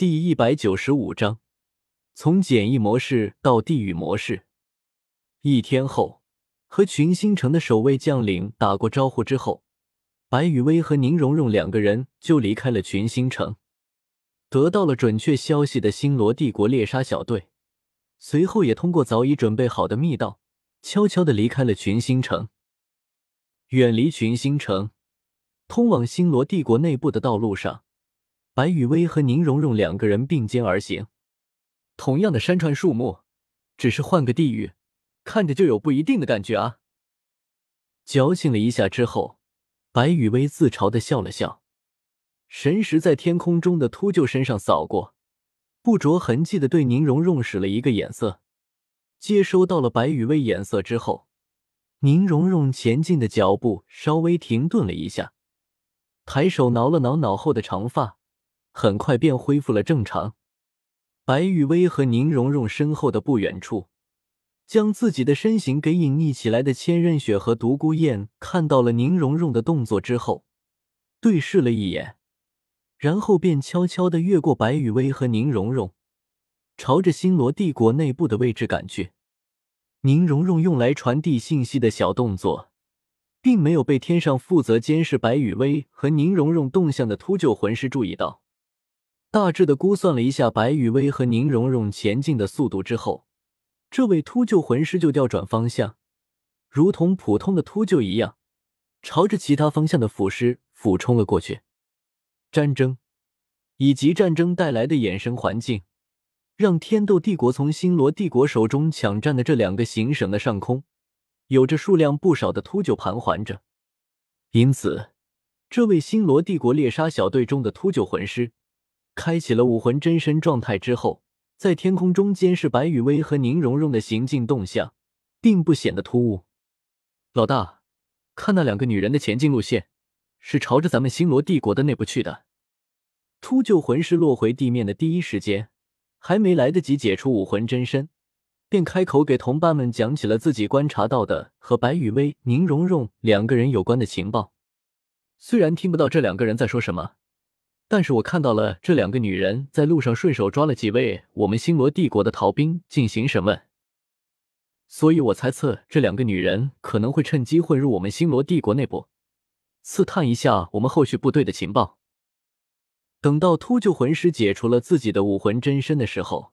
第一百九十五章，从简易模式到地狱模式。一天后，和群星城的守卫将领打过招呼之后，白雨薇和宁荣荣两个人就离开了群星城。得到了准确消息的星罗帝国猎杀小队，随后也通过早已准备好的密道，悄悄的离开了群星城。远离群星城，通往星罗帝国内部的道路上。白雨薇和宁荣荣两个人并肩而行，同样的山川树木，只是换个地域，看着就有不一定的感觉啊。矫情了一下之后，白雨薇自嘲的笑了笑，神识在天空中的秃鹫身上扫过，不着痕迹的对宁荣荣使了一个眼色。接收到了白雨薇眼色之后，宁荣荣前进的脚步稍微停顿了一下，抬手挠了挠脑后的长发。很快便恢复了正常。白雨薇和宁荣荣身后的不远处，将自己的身形给隐匿起来的千仞雪和独孤雁看到了宁荣荣的动作之后，对视了一眼，然后便悄悄的越过白雨薇和宁荣荣，朝着星罗帝国内部的位置赶去。宁荣荣用来传递信息的小动作，并没有被天上负责监视白雨薇和宁荣荣动向的秃鹫魂师注意到。大致的估算了一下白雨薇和宁荣荣前进的速度之后，这位秃鹫魂师就调转方向，如同普通的秃鹫一样，朝着其他方向的腐尸俯冲了过去。战争以及战争带来的衍生环境，让天斗帝国从星罗帝国手中抢占的这两个行省的上空，有着数量不少的秃鹫盘桓着。因此，这位星罗帝国猎杀小队中的秃鹫魂师。开启了武魂真身状态之后，在天空中监视白雨薇和宁荣荣的行进动向，并不显得突兀。老大，看那两个女人的前进路线，是朝着咱们星罗帝国的内部去的。秃鹫魂师落回地面的第一时间，还没来得及解除武魂真身，便开口给同伴们讲起了自己观察到的和白雨薇、宁荣荣两个人有关的情报。虽然听不到这两个人在说什么。但是我看到了这两个女人在路上顺手抓了几位我们星罗帝国的逃兵进行审问，所以我猜测这两个女人可能会趁机混入我们星罗帝国内部，刺探一下我们后续部队的情报。等到秃鹫魂师解除了自己的武魂真身的时候，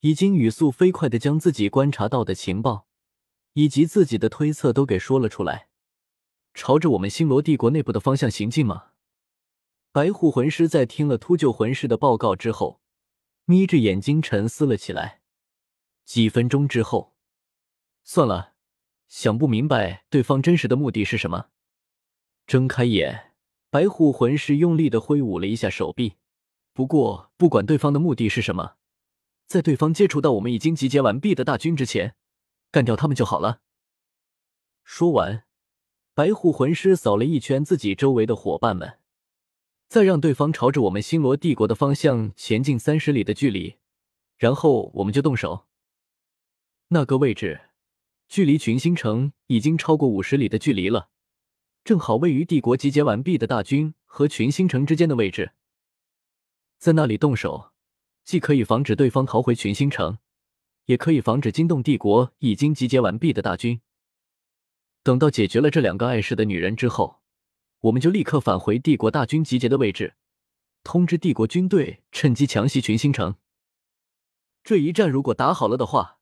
已经语速飞快的将自己观察到的情报以及自己的推测都给说了出来，朝着我们星罗帝国内部的方向行进吗？白虎魂师在听了秃鹫魂师的报告之后，眯着眼睛沉思了起来。几分钟之后，算了，想不明白对方真实的目的是什么。睁开眼，白虎魂师用力的挥舞了一下手臂。不过，不管对方的目的是什么，在对方接触到我们已经集结完毕的大军之前，干掉他们就好了。说完，白虎魂师扫了一圈自己周围的伙伴们。再让对方朝着我们星罗帝国的方向前进三十里的距离，然后我们就动手。那个位置距离群星城已经超过五十里的距离了，正好位于帝国集结完毕的大军和群星城之间的位置。在那里动手，既可以防止对方逃回群星城，也可以防止惊动帝国已经集结完毕的大军。等到解决了这两个碍事的女人之后。我们就立刻返回帝国大军集结的位置，通知帝国军队趁机强袭群星城。这一战如果打好了的话，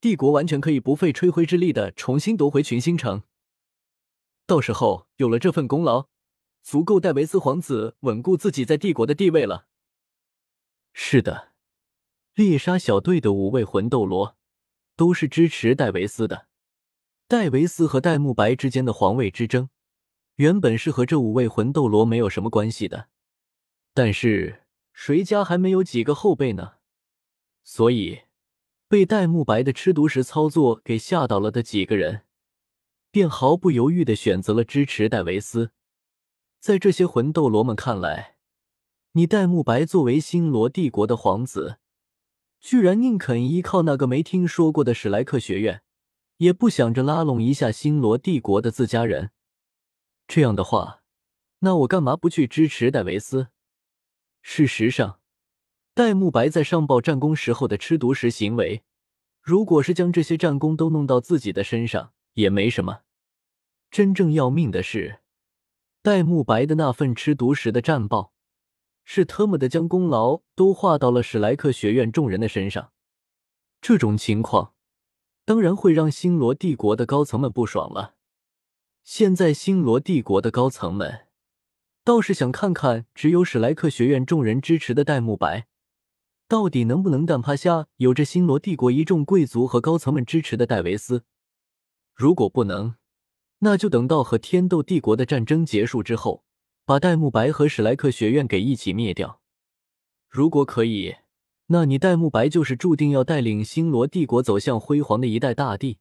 帝国完全可以不费吹灰之力的重新夺回群星城。到时候有了这份功劳，足够戴维斯皇子稳固自己在帝国的地位了。是的，猎杀小队的五位魂斗罗都是支持戴维斯的。戴维斯和戴沐白之间的皇位之争。原本是和这五位魂斗罗没有什么关系的，但是谁家还没有几个后辈呢？所以被戴沐白的吃独食操作给吓到了的几个人，便毫不犹豫的选择了支持戴维斯。在这些魂斗罗们看来，你戴沐白作为星罗帝国的皇子，居然宁肯依靠那个没听说过的史莱克学院，也不想着拉拢一下星罗帝国的自家人。这样的话，那我干嘛不去支持戴维斯？事实上，戴沐白在上报战功时候的吃独食行为，如果是将这些战功都弄到自己的身上，也没什么。真正要命的是，戴沐白的那份吃独食的战报，是特么的将功劳都划到了史莱克学院众人的身上。这种情况，当然会让星罗帝国的高层们不爽了。现在星罗帝国的高层们，倒是想看看只有史莱克学院众人支持的戴沐白。到底能不能干趴下有着星罗帝国一众贵族和高层们支持的戴维斯？如果不能，那就等到和天斗帝国的战争结束之后，把戴沐白和史莱克学院给一起灭掉。如果可以，那你戴沐白就是注定要带领星罗帝国走向辉煌的一代大帝。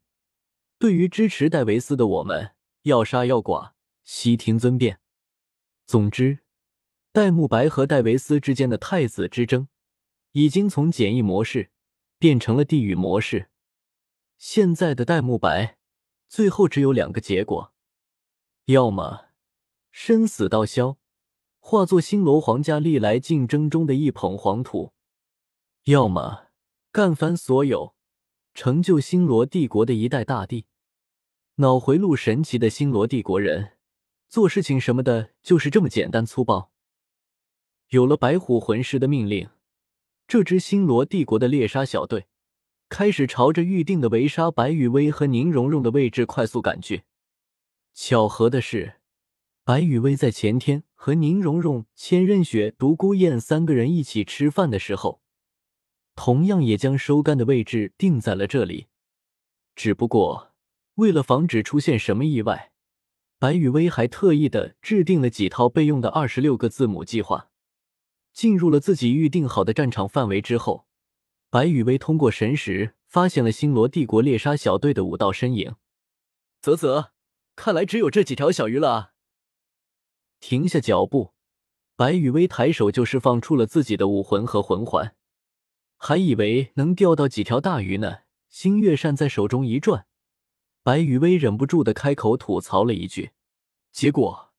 对于支持戴维斯的我们，要杀要剐，悉听尊便。总之，戴沐白和戴维斯之间的太子之争。已经从简易模式变成了地狱模式。现在的戴沐白，最后只有两个结果：要么生死道消，化作星罗皇家历来竞争中的一捧黄土；要么干翻所有，成就星罗帝国的一代大帝。脑回路神奇的星罗帝国人，做事情什么的，就是这么简单粗暴。有了白虎魂师的命令。这支星罗帝国的猎杀小队开始朝着预定的围杀白羽薇和宁荣荣的位置快速赶去。巧合的是，白羽薇在前天和宁荣荣、千仞雪、独孤雁三个人一起吃饭的时候，同样也将收干的位置定在了这里。只不过，为了防止出现什么意外，白羽薇还特意的制定了几套备用的二十六个字母计划。进入了自己预定好的战场范围之后，白羽薇通过神识发现了星罗帝国猎杀小队的五道身影。啧啧，看来只有这几条小鱼了啊！停下脚步，白羽薇抬手就释放出了自己的武魂和魂环，还以为能钓到几条大鱼呢。星月扇在手中一转，白羽薇忍不住的开口吐槽了一句：“结果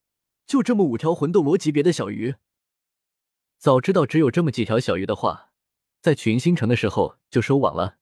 就这么五条魂斗罗级别的小鱼。”早知道只有这么几条小鱼的话，在群星城的时候就收网了。